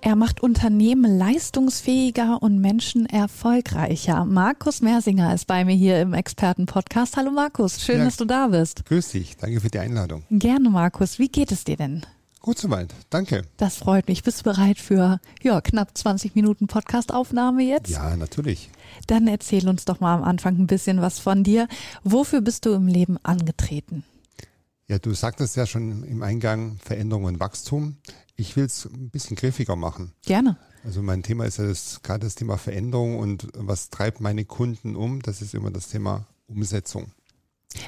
Er macht Unternehmen leistungsfähiger und Menschen erfolgreicher. Markus Mersinger ist bei mir hier im Expertenpodcast. Hallo Markus, schön, ja, dass du da bist. Grüß dich, danke für die Einladung. Gerne Markus, wie geht es dir denn? Gut soweit, danke. Das freut mich. Bist du bereit für ja, knapp 20 Minuten Podcastaufnahme jetzt? Ja, natürlich. Dann erzähl uns doch mal am Anfang ein bisschen was von dir. Wofür bist du im Leben angetreten? Ja, du sagtest ja schon im Eingang Veränderung und Wachstum. Ich will es ein bisschen griffiger machen. Gerne. Also mein Thema ist ja das, gerade das Thema Veränderung und was treibt meine Kunden um? Das ist immer das Thema Umsetzung.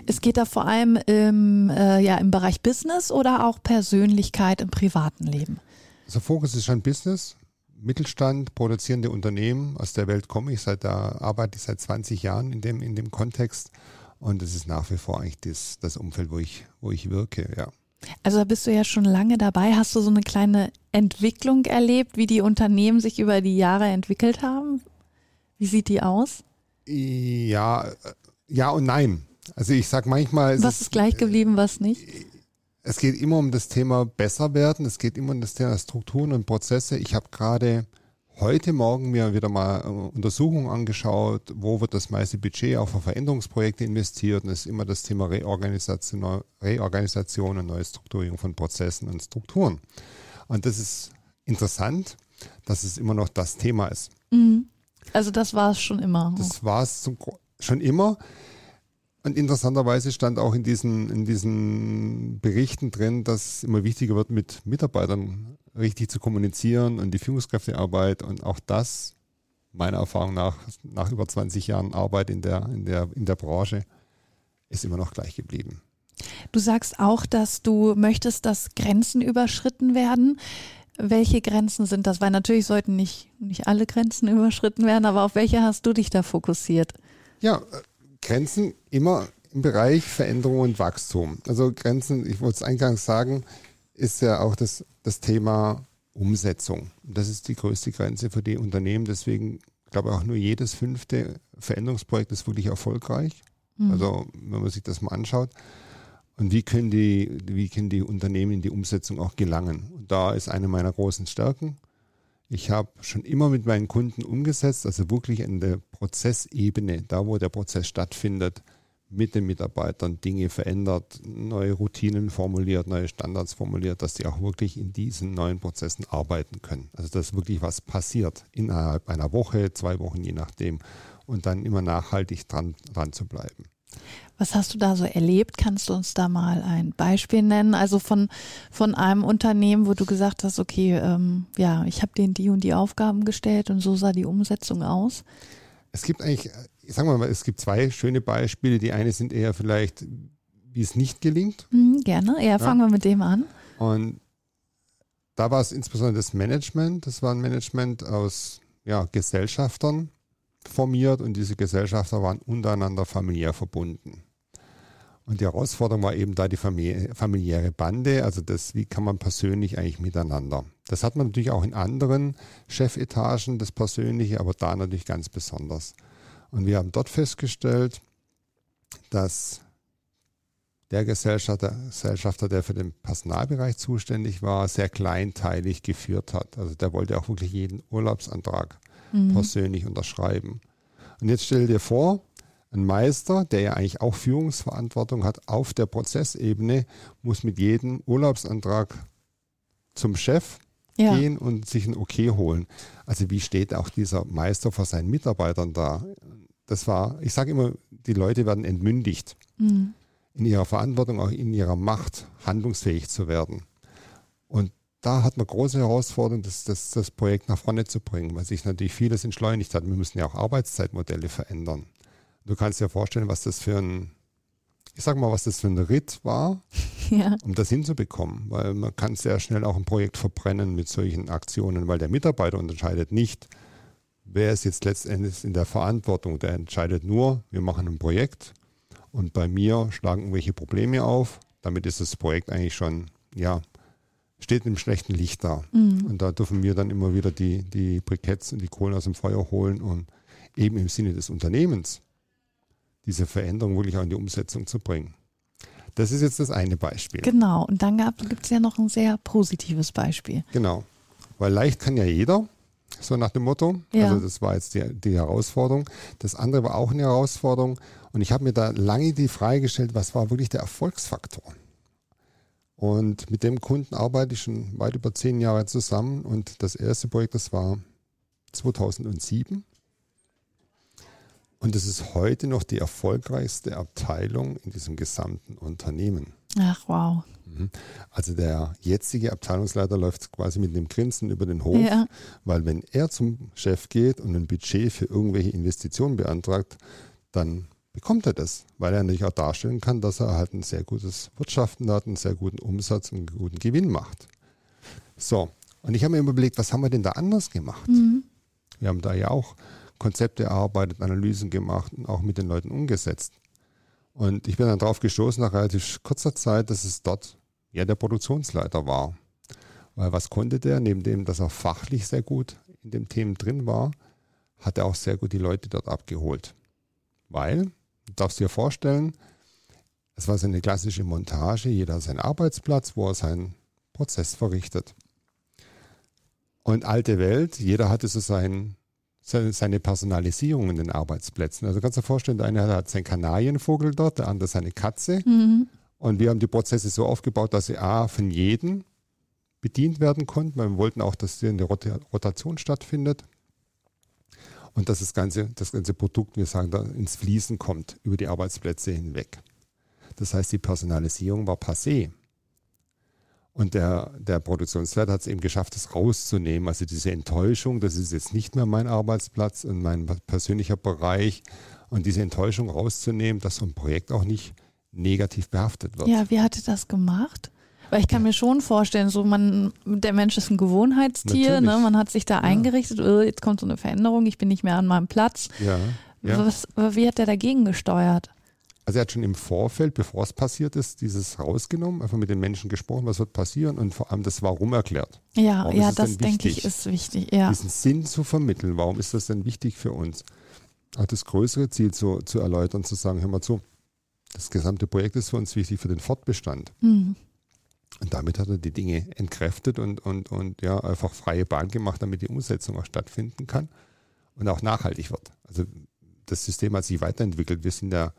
Es geht da vor allem im, äh, ja, im Bereich Business oder auch Persönlichkeit im privaten Leben? Also Fokus ist schon Business, Mittelstand, produzierende Unternehmen. Aus der Welt komme ich, seit da arbeite ich seit 20 Jahren in dem, in dem Kontext. Und es ist nach wie vor eigentlich das, das Umfeld, wo ich, wo ich wirke, ja. Also da bist du ja schon lange dabei. Hast du so eine kleine Entwicklung erlebt, wie die Unternehmen sich über die Jahre entwickelt haben? Wie sieht die aus? Ja, ja und nein. Also ich sag manchmal. Was ist gleich geblieben, was nicht? Es geht immer um das Thema besser werden. Es geht immer um das Thema Strukturen und Prozesse. Ich habe gerade heute Morgen mir wieder mal äh, Untersuchungen angeschaut, wo wird das meiste Budget auch für Veränderungsprojekte investiert. Und es ist immer das Thema Reorganisation, Reorganisation und Neustrukturierung von Prozessen und Strukturen. Und das ist interessant, dass es immer noch das Thema ist. Mhm. Also das war es schon immer. Das war es schon immer. Und interessanterweise stand auch in diesen, in diesen Berichten drin, dass es immer wichtiger wird, mit Mitarbeitern richtig zu kommunizieren und die Führungskräftearbeit und auch das, meiner Erfahrung nach, nach über 20 Jahren Arbeit in der, in der, in der Branche, ist immer noch gleich geblieben. Du sagst auch, dass du möchtest, dass Grenzen überschritten werden. Welche Grenzen sind das? Weil natürlich sollten nicht, nicht alle Grenzen überschritten werden, aber auf welche hast du dich da fokussiert? Ja, Grenzen immer im Bereich Veränderung und Wachstum. Also Grenzen, ich wollte es eingangs sagen, ist ja auch das, das Thema Umsetzung. Das ist die größte Grenze für die Unternehmen. Deswegen glaube ich auch nur jedes fünfte Veränderungsprojekt ist wirklich erfolgreich. Mhm. Also wenn man sich das mal anschaut. Und wie können die, wie können die Unternehmen in die Umsetzung auch gelangen? Und da ist eine meiner großen Stärken. Ich habe schon immer mit meinen Kunden umgesetzt, also wirklich in der Prozessebene, da wo der Prozess stattfindet, mit den Mitarbeitern Dinge verändert, neue Routinen formuliert, neue Standards formuliert, dass die auch wirklich in diesen neuen Prozessen arbeiten können. Also dass wirklich was passiert innerhalb einer Woche, zwei Wochen, je nachdem, und dann immer nachhaltig dran, dran zu bleiben. Was hast du da so erlebt? Kannst du uns da mal ein Beispiel nennen? Also von, von einem Unternehmen, wo du gesagt hast, okay, ähm, ja, ich habe denen die und die Aufgaben gestellt und so sah die Umsetzung aus? Es gibt eigentlich, ich sag mal, es gibt zwei schöne Beispiele. Die eine sind eher vielleicht, wie es nicht gelingt. Mhm, gerne, ja, fangen ja. wir mit dem an. Und da war es insbesondere das Management. Das war ein Management aus ja, Gesellschaftern, formiert und diese Gesellschafter waren untereinander familiär verbunden. Und die Herausforderung war eben da die familiäre Bande, also das, wie kann man persönlich eigentlich miteinander. Das hat man natürlich auch in anderen Chefetagen, das Persönliche, aber da natürlich ganz besonders. Und wir haben dort festgestellt, dass der Gesellschafter, Gesellschafter, der für den Personalbereich zuständig war, sehr kleinteilig geführt hat. Also der wollte auch wirklich jeden Urlaubsantrag mhm. persönlich unterschreiben. Und jetzt stell dir vor, ein Meister, der ja eigentlich auch Führungsverantwortung hat auf der Prozessebene, muss mit jedem Urlaubsantrag zum Chef ja. gehen und sich ein Okay holen. Also wie steht auch dieser Meister vor seinen Mitarbeitern da? Das war, ich sage immer, die Leute werden entmündigt mhm. in ihrer Verantwortung, auch in ihrer Macht, handlungsfähig zu werden. Und da hat man große Herausforderung, das, das, das Projekt nach vorne zu bringen, weil sich natürlich vieles entschleunigt hat. Wir müssen ja auch Arbeitszeitmodelle verändern. Du kannst dir vorstellen, was das für ein, ich sag mal, was das für ein Ritt war, ja. um das hinzubekommen, weil man kann sehr schnell auch ein Projekt verbrennen mit solchen Aktionen, weil der Mitarbeiter unterscheidet nicht, wer ist jetzt letztendlich in der Verantwortung, der entscheidet nur, wir machen ein Projekt und bei mir schlagen irgendwelche Probleme auf. Damit ist das Projekt eigentlich schon, ja, steht im schlechten Licht da. Mhm. Und da dürfen wir dann immer wieder die, die Briketts und die Kohlen aus dem Feuer holen und eben im Sinne des Unternehmens diese Veränderung wirklich auch in die Umsetzung zu bringen. Das ist jetzt das eine Beispiel. Genau, und dann gibt es ja noch ein sehr positives Beispiel. Genau, weil leicht kann ja jeder, so nach dem Motto. Ja. Also das war jetzt die, die Herausforderung. Das andere war auch eine Herausforderung und ich habe mir da lange die Frage gestellt, was war wirklich der Erfolgsfaktor? Und mit dem Kunden arbeite ich schon weit über zehn Jahre zusammen und das erste Projekt, das war 2007. Und es ist heute noch die erfolgreichste Abteilung in diesem gesamten Unternehmen. Ach, wow. Mhm. Also der jetzige Abteilungsleiter läuft quasi mit einem Grinsen über den Hof, ja. weil wenn er zum Chef geht und ein Budget für irgendwelche Investitionen beantragt, dann bekommt er das, weil er natürlich auch darstellen kann, dass er halt ein sehr gutes Wirtschaften hat, einen sehr guten Umsatz und einen guten Gewinn macht. So, und ich habe mir überlegt, was haben wir denn da anders gemacht? Mhm. Wir haben da ja auch Konzepte erarbeitet, Analysen gemacht und auch mit den Leuten umgesetzt. Und ich bin dann darauf gestoßen nach relativ kurzer Zeit, dass es dort ja der Produktionsleiter war. Weil was konnte der? Neben dem, dass er fachlich sehr gut in den Themen drin war, hat er auch sehr gut die Leute dort abgeholt. Weil, du darfst dir vorstellen, es war so eine klassische Montage, jeder seinen Arbeitsplatz, wo er seinen Prozess verrichtet. Und alte Welt, jeder hatte so seinen seine Personalisierung in den Arbeitsplätzen. Also kannst du dir vorstellen, der eine hat seinen Kanarienvogel dort, der andere seine Katze. Mhm. Und wir haben die Prozesse so aufgebaut, dass sie A, von jedem bedient werden konnten, weil wir wollten auch, dass hier eine Rotation stattfindet und dass das ganze, das ganze Produkt, wir sagen, da ins Fließen kommt über die Arbeitsplätze hinweg. Das heißt, die Personalisierung war passé. Und der, der Produktionsleiter hat es eben geschafft, das rauszunehmen. Also diese Enttäuschung, das ist jetzt nicht mehr mein Arbeitsplatz und mein persönlicher Bereich. Und diese Enttäuschung rauszunehmen, dass so ein Projekt auch nicht negativ behaftet wird. Ja, wie hat er das gemacht? Weil ich kann mir schon vorstellen, so man, der Mensch ist ein Gewohnheitstier, ne? man hat sich da ja. eingerichtet, oh, jetzt kommt so eine Veränderung, ich bin nicht mehr an meinem Platz. Ja. ja. Was, wie hat er dagegen gesteuert? Also er hat schon im Vorfeld, bevor es passiert ist, dieses rausgenommen, einfach mit den Menschen gesprochen, was wird passieren und vor allem das Warum erklärt. Ja, warum ja, das denke ich ist wichtig. Ja. Diesen Sinn zu vermitteln, warum ist das denn wichtig für uns? Auch das größere Ziel zu, zu erläutern, zu sagen, hör mal zu, das gesamte Projekt ist für uns wichtig für den Fortbestand. Mhm. Und damit hat er die Dinge entkräftet und, und, und ja, einfach freie Bahn gemacht, damit die Umsetzung auch stattfinden kann und auch nachhaltig wird. Also das System hat sich weiterentwickelt. Wir sind da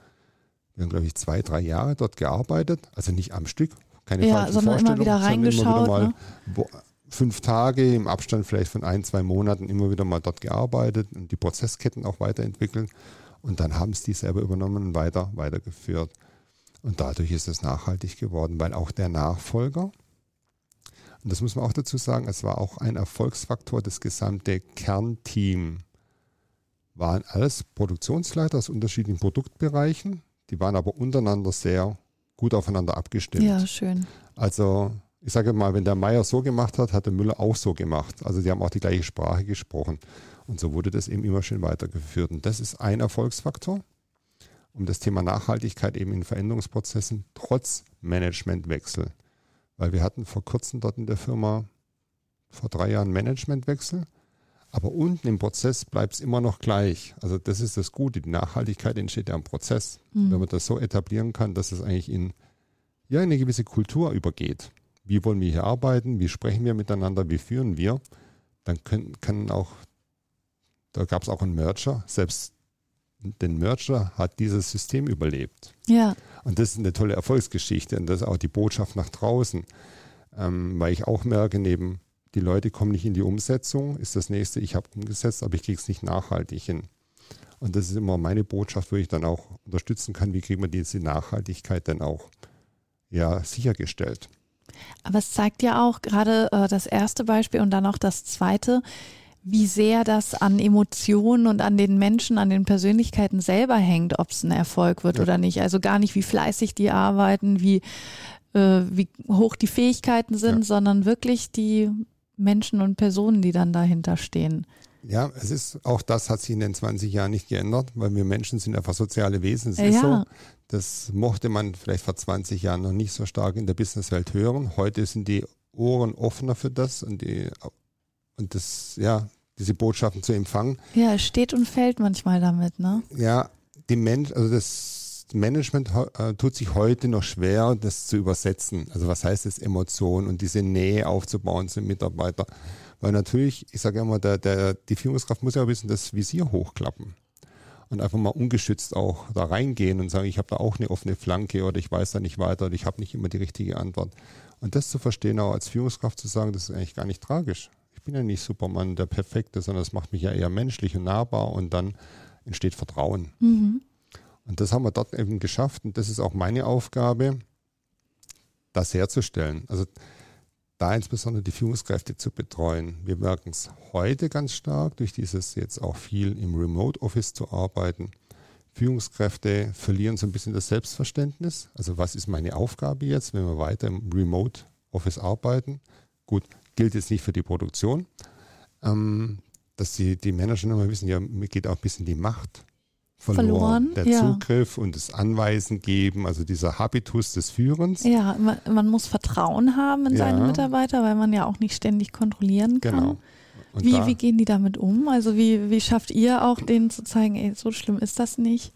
wir haben, glaube ich, zwei, drei Jahre dort gearbeitet, also nicht am Stück, keine ja, sondern immer wieder reingeschaut. Immer wieder mal, ne? fünf Tage im Abstand vielleicht von ein, zwei Monaten immer wieder mal dort gearbeitet und die Prozessketten auch weiterentwickelt. Und dann haben es die selber übernommen und weiter, weitergeführt. Und dadurch ist es nachhaltig geworden, weil auch der Nachfolger, und das muss man auch dazu sagen, es war auch ein Erfolgsfaktor, das gesamte Kernteam waren alles Produktionsleiter aus unterschiedlichen Produktbereichen, die waren aber untereinander sehr gut aufeinander abgestimmt. Ja, schön. Also ich sage mal, wenn der Meier so gemacht hat, hat der Müller auch so gemacht. Also die haben auch die gleiche Sprache gesprochen. Und so wurde das eben immer schön weitergeführt. Und das ist ein Erfolgsfaktor, um das Thema Nachhaltigkeit eben in Veränderungsprozessen trotz Managementwechsel. Weil wir hatten vor kurzem dort in der Firma vor drei Jahren Managementwechsel aber unten im Prozess bleibt es immer noch gleich. Also das ist das Gute. Die Nachhaltigkeit entsteht ja im Prozess. Mhm. Wenn man das so etablieren kann, dass es eigentlich in ja, eine gewisse Kultur übergeht. Wie wollen wir hier arbeiten? Wie sprechen wir miteinander? Wie führen wir? Dann können, kann auch, da gab es auch einen Merger. Selbst den Merger hat dieses System überlebt. Ja. Und das ist eine tolle Erfolgsgeschichte. Und das ist auch die Botschaft nach draußen. Ähm, weil ich auch merke, neben die Leute kommen nicht in die Umsetzung, ist das nächste, ich habe umgesetzt, aber ich kriege es nicht nachhaltig hin. Und das ist immer meine Botschaft, wo ich dann auch unterstützen kann, wie kriegt man diese Nachhaltigkeit dann auch ja, sichergestellt. Aber es zeigt ja auch gerade äh, das erste Beispiel und dann auch das zweite, wie sehr das an Emotionen und an den Menschen, an den Persönlichkeiten selber hängt, ob es ein Erfolg wird ja. oder nicht. Also gar nicht, wie fleißig die arbeiten, wie, äh, wie hoch die Fähigkeiten sind, ja. sondern wirklich die Menschen und Personen, die dann dahinter stehen. Ja, es ist auch das hat sich in den 20 Jahren nicht geändert, weil wir Menschen sind einfach soziale Wesen. Es ja. ist so, Das mochte man vielleicht vor 20 Jahren noch nicht so stark in der Businesswelt hören. Heute sind die Ohren offener für das und die und das, ja, diese Botschaften zu empfangen. Ja, es steht und fällt manchmal damit, ne? Ja, die Mensch, also das Management äh, tut sich heute noch schwer, das zu übersetzen. Also was heißt es, Emotionen und diese Nähe aufzubauen zum Mitarbeiter. Weil natürlich, ich sage immer, der, der, die Führungskraft muss ja ein bisschen das Visier hochklappen und einfach mal ungeschützt auch da reingehen und sagen, ich habe da auch eine offene Flanke oder ich weiß da nicht weiter oder ich habe nicht immer die richtige Antwort. Und das zu verstehen, auch als Führungskraft zu sagen, das ist eigentlich gar nicht tragisch. Ich bin ja nicht Superman, der Perfekte, sondern das macht mich ja eher menschlich und nahbar und dann entsteht Vertrauen. Mhm. Und das haben wir dort eben geschafft und das ist auch meine Aufgabe, das herzustellen. Also da insbesondere die Führungskräfte zu betreuen. Wir merken es heute ganz stark, durch dieses jetzt auch viel im Remote Office zu arbeiten. Führungskräfte verlieren so ein bisschen das Selbstverständnis. Also was ist meine Aufgabe jetzt, wenn wir weiter im Remote Office arbeiten? Gut, gilt jetzt nicht für die Produktion. Ähm, dass die, die Manager nochmal wissen, ja, mir geht auch ein bisschen die Macht verloren. verloren der ja. Zugriff und das Anweisen geben, also dieser Habitus des Führens. Ja, man, man muss Vertrauen haben in ja. seine Mitarbeiter, weil man ja auch nicht ständig kontrollieren kann. Genau. Wie, da, wie gehen die damit um? Also wie, wie schafft ihr auch denen zu zeigen, ey, so schlimm ist das nicht?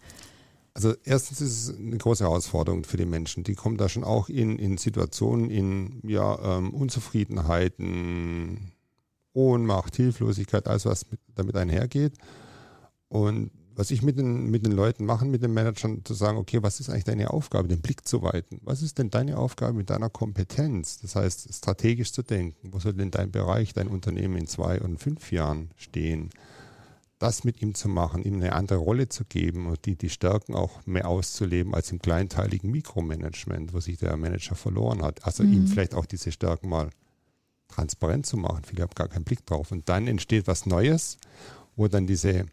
Also erstens ist es eine große Herausforderung für die Menschen. Die kommen da schon auch in, in Situationen, in ja, ähm, Unzufriedenheiten, Ohnmacht, Hilflosigkeit, alles was mit, damit einhergeht. Und was ich mit den, mit den Leuten machen, mit den Managern, zu sagen, okay, was ist eigentlich deine Aufgabe, den Blick zu weiten? Was ist denn deine Aufgabe mit deiner Kompetenz? Das heißt, strategisch zu denken. Wo soll denn dein Bereich, dein Unternehmen in zwei und fünf Jahren stehen? Das mit ihm zu machen, ihm eine andere Rolle zu geben und die, die Stärken auch mehr auszuleben als im kleinteiligen Mikromanagement, wo sich der Manager verloren hat. Also mhm. ihm vielleicht auch diese Stärken mal transparent zu machen. Viele haben gar keinen Blick drauf. Und dann entsteht was Neues, wo dann diese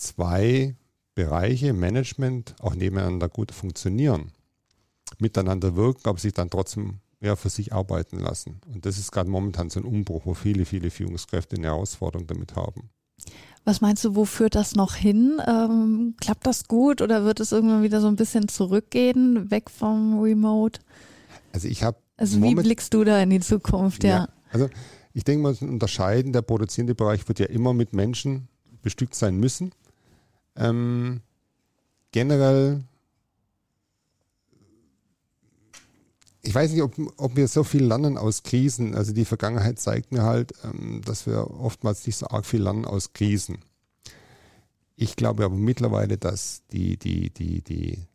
zwei Bereiche Management auch nebeneinander gut funktionieren, miteinander wirken, aber sich dann trotzdem ja, für sich arbeiten lassen. Und das ist gerade momentan so ein Umbruch, wo viele, viele Führungskräfte eine Herausforderung damit haben. Was meinst du, wo führt das noch hin? Ähm, klappt das gut oder wird es irgendwann wieder so ein bisschen zurückgehen, weg vom Remote? Also ich habe. Also wie blickst du da in die Zukunft, ja? ja also ich denke, man muss unterscheiden, der produzierende Bereich wird ja immer mit Menschen bestückt sein müssen. Ähm, generell, ich weiß nicht, ob, ob, wir so viel lernen aus Krisen. Also die Vergangenheit zeigt mir halt, ähm, dass wir oftmals nicht so arg viel lernen aus Krisen. Ich glaube aber mittlerweile, dass die, die, die, die,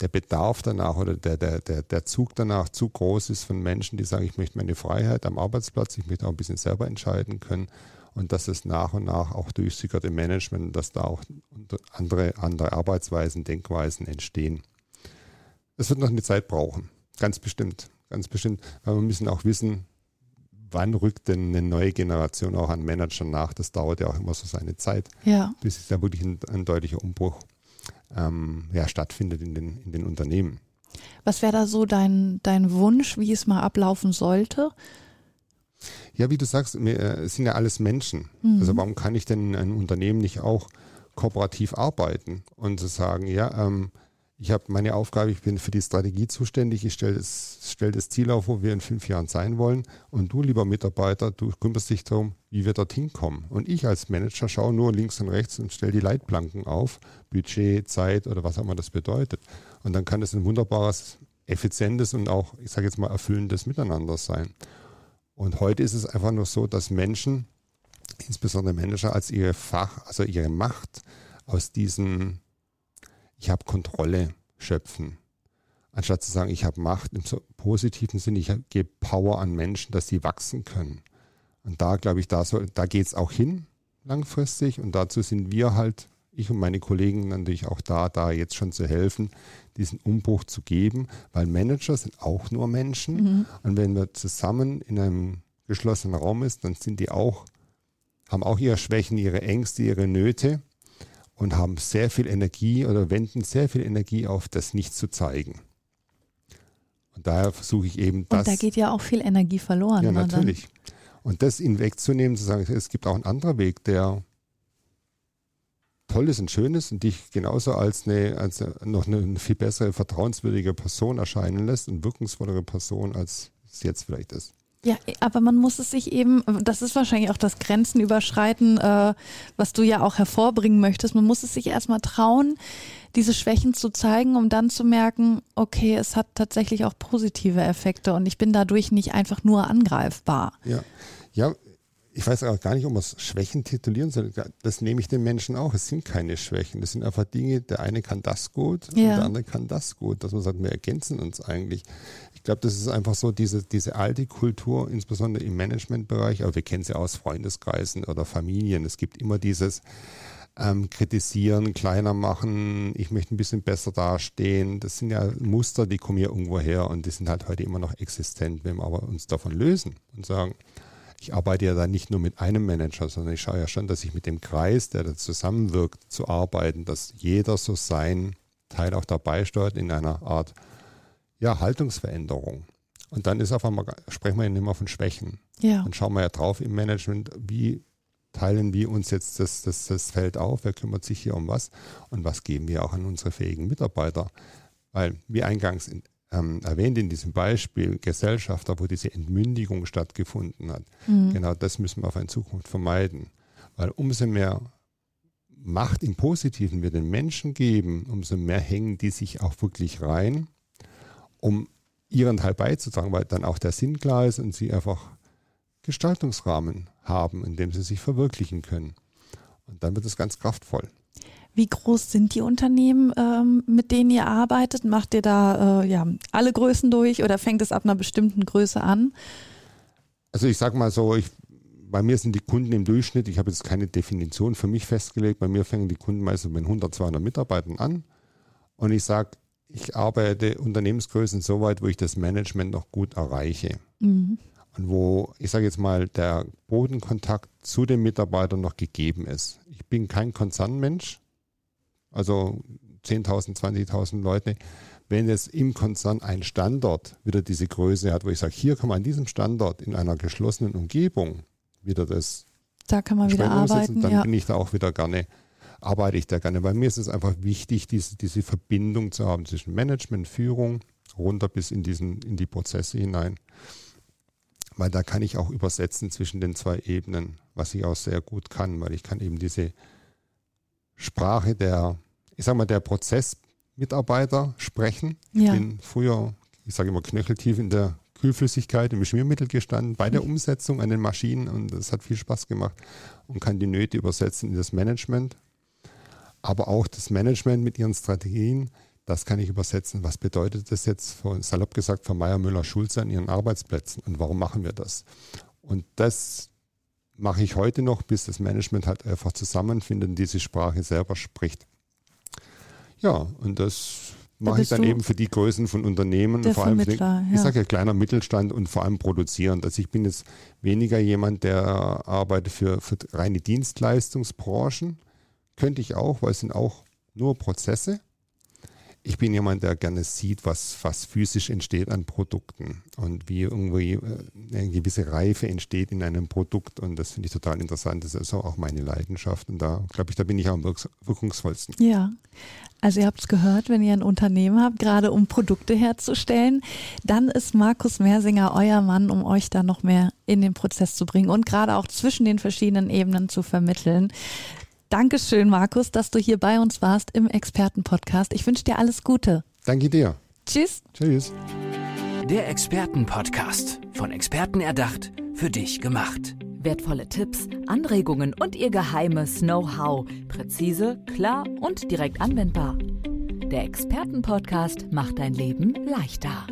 der Bedarf danach oder der, der, der, der Zug danach zu groß ist von Menschen, die sagen, ich möchte meine Freiheit am Arbeitsplatz, ich möchte auch ein bisschen selber entscheiden können und dass es nach und nach auch durchsickert im Management, dass da auch andere, andere Arbeitsweisen, Denkweisen entstehen. Es wird noch eine Zeit brauchen, ganz bestimmt, ganz bestimmt, weil wir müssen auch wissen, wann rückt denn eine neue Generation auch an Managern nach? Das dauert ja auch immer so seine Zeit, ja. bis da wirklich ein, ein deutlicher Umbruch ähm, ja, stattfindet in den, in den Unternehmen. Was wäre da so dein, dein Wunsch, wie es mal ablaufen sollte? Ja, wie du sagst, äh, es sind ja alles Menschen. Mhm. Also warum kann ich denn in einem Unternehmen nicht auch kooperativ arbeiten und zu sagen, ja, ähm, ich habe meine Aufgabe, ich bin für die Strategie zuständig, ich stelle das, stell das Ziel auf, wo wir in fünf Jahren sein wollen. Und du, lieber Mitarbeiter, du kümmerst dich darum, wie wir dorthin kommen. Und ich als Manager schaue nur links und rechts und stelle die Leitplanken auf, Budget, Zeit oder was auch immer das bedeutet. Und dann kann es ein wunderbares, effizientes und auch, ich sage jetzt mal, erfüllendes Miteinander sein. Und heute ist es einfach nur so, dass Menschen, insbesondere Manager, als ihre Fach, also ihre Macht aus diesem Ich habe Kontrolle schöpfen. Anstatt zu sagen, ich habe Macht im positiven Sinne, ich gebe Power an Menschen, dass sie wachsen können. Und da glaube ich, da, da geht es auch hin langfristig. Und dazu sind wir halt ich und meine Kollegen natürlich auch da, da jetzt schon zu helfen, diesen Umbruch zu geben, weil Manager sind auch nur Menschen. Mhm. Und wenn wir zusammen in einem geschlossenen Raum ist, dann sind die auch, haben auch ihre Schwächen, ihre Ängste, ihre Nöte und haben sehr viel Energie oder wenden sehr viel Energie auf, das nicht zu zeigen. Und daher versuche ich eben das. Und da geht ja auch viel Energie verloren. Ja, ne, natürlich. Und das ihn wegzunehmen, zu sagen, es gibt auch einen anderen Weg, der Tolles und Schönes und dich genauso als eine, als noch eine viel bessere, vertrauenswürdige Person erscheinen lässt und wirkungsvollere Person, als es jetzt vielleicht ist. Ja, aber man muss es sich eben, das ist wahrscheinlich auch das Grenzenüberschreiten, äh, was du ja auch hervorbringen möchtest. Man muss es sich erstmal trauen, diese Schwächen zu zeigen, um dann zu merken, okay, es hat tatsächlich auch positive Effekte und ich bin dadurch nicht einfach nur angreifbar. Ja, ja ich weiß auch gar nicht, ob man es Schwächen titulieren soll. Das nehme ich den Menschen auch. Es sind keine Schwächen. Das sind einfach Dinge, der eine kann das gut ja. und der andere kann das gut. Dass man sagt, wir ergänzen uns eigentlich. Ich glaube, das ist einfach so diese, diese alte Kultur, insbesondere im Managementbereich, aber wir kennen sie aus Freundeskreisen oder Familien. Es gibt immer dieses ähm, Kritisieren, kleiner machen, ich möchte ein bisschen besser dastehen. Das sind ja Muster, die kommen ja irgendwo her und die sind halt heute immer noch existent. Wenn wir aber uns davon lösen und sagen, ich arbeite ja dann nicht nur mit einem Manager, sondern ich schaue ja schon, dass ich mit dem Kreis, der da zusammenwirkt, zu arbeiten, dass jeder so sein Teil auch dabei steuert in einer Art ja, Haltungsveränderung. Und dann ist auf einmal, sprechen wir ja nicht mehr von Schwächen. Ja. Dann schauen wir ja drauf im Management, wie teilen wir uns jetzt das, das, das Feld auf, wer kümmert sich hier um was und was geben wir auch an unsere fähigen Mitarbeiter. Weil, wie eingangs in, ähm, erwähnt in diesem Beispiel Gesellschafter, wo diese Entmündigung stattgefunden hat. Mhm. Genau das müssen wir auch in Zukunft vermeiden. Weil umso mehr Macht im Positiven wir den Menschen geben, umso mehr hängen die sich auch wirklich rein, um ihren Teil beizutragen, weil dann auch der Sinn klar ist und sie einfach Gestaltungsrahmen haben, in dem sie sich verwirklichen können. Und dann wird es ganz kraftvoll. Wie groß sind die Unternehmen, ähm, mit denen ihr arbeitet? Macht ihr da äh, ja, alle Größen durch oder fängt es ab einer bestimmten Größe an? Also ich sage mal so, ich, bei mir sind die Kunden im Durchschnitt, ich habe jetzt keine Definition für mich festgelegt, bei mir fangen die Kunden meistens mit 100, 200 Mitarbeitern an und ich sage, ich arbeite Unternehmensgrößen so weit, wo ich das Management noch gut erreiche. Mhm. Und wo, ich sage jetzt mal, der Bodenkontakt zu den Mitarbeitern noch gegeben ist. Ich bin kein Konzernmensch, also 10.000, 20.000 Leute, wenn es im Konzern ein Standort wieder diese Größe hat, wo ich sage, hier kann man an diesem Standort in einer geschlossenen Umgebung wieder das da kann man wieder arbeiten, dann ja. bin ich da auch wieder gerne, arbeite ich da gerne. Bei mir ist es einfach wichtig, diese, diese Verbindung zu haben zwischen Management, Führung, runter bis in, diesen, in die Prozesse hinein. Weil da kann ich auch übersetzen zwischen den zwei Ebenen, was ich auch sehr gut kann, weil ich kann eben diese Sprache der, ich sag mal, der Prozessmitarbeiter sprechen. Ja. Ich bin früher, ich sage immer knöcheltief in der Kühlflüssigkeit im Schmiermittel gestanden bei der mhm. Umsetzung an den Maschinen und das hat viel Spaß gemacht und kann die Nöte übersetzen in das Management. Aber auch das Management mit ihren Strategien, das kann ich übersetzen. Was bedeutet das jetzt, von, salopp gesagt, von Meier Müller Schulze an ihren Arbeitsplätzen und warum machen wir das? Und das mache ich heute noch, bis das Management halt einfach zusammenfindet und diese Sprache selber spricht. Ja, und das mache ich dann eben für die Größen von Unternehmen, vor allem den, ja. ich sage ja kleiner Mittelstand und vor allem produzierend. Also ich bin jetzt weniger jemand, der arbeitet für, für reine Dienstleistungsbranchen. Könnte ich auch, weil es sind auch nur Prozesse ich bin jemand, der gerne sieht, was, was physisch entsteht an Produkten und wie irgendwie äh, eine gewisse Reife entsteht in einem Produkt. Und das finde ich total interessant. Das ist auch meine Leidenschaft. Und da glaube ich, da bin ich am wirkungsvollsten. Ja. Also ihr habt es gehört, wenn ihr ein Unternehmen habt, gerade um Produkte herzustellen, dann ist Markus Mersinger euer Mann, um euch da noch mehr in den Prozess zu bringen und gerade auch zwischen den verschiedenen Ebenen zu vermitteln. Dankeschön, Markus, dass du hier bei uns warst im Expertenpodcast. Ich wünsche dir alles Gute. Danke dir. Tschüss. Tschüss. Der Expertenpodcast. Von Experten erdacht, für dich gemacht. Wertvolle Tipps, Anregungen und ihr geheimes Know-how. Präzise, klar und direkt anwendbar. Der Expertenpodcast macht dein Leben leichter.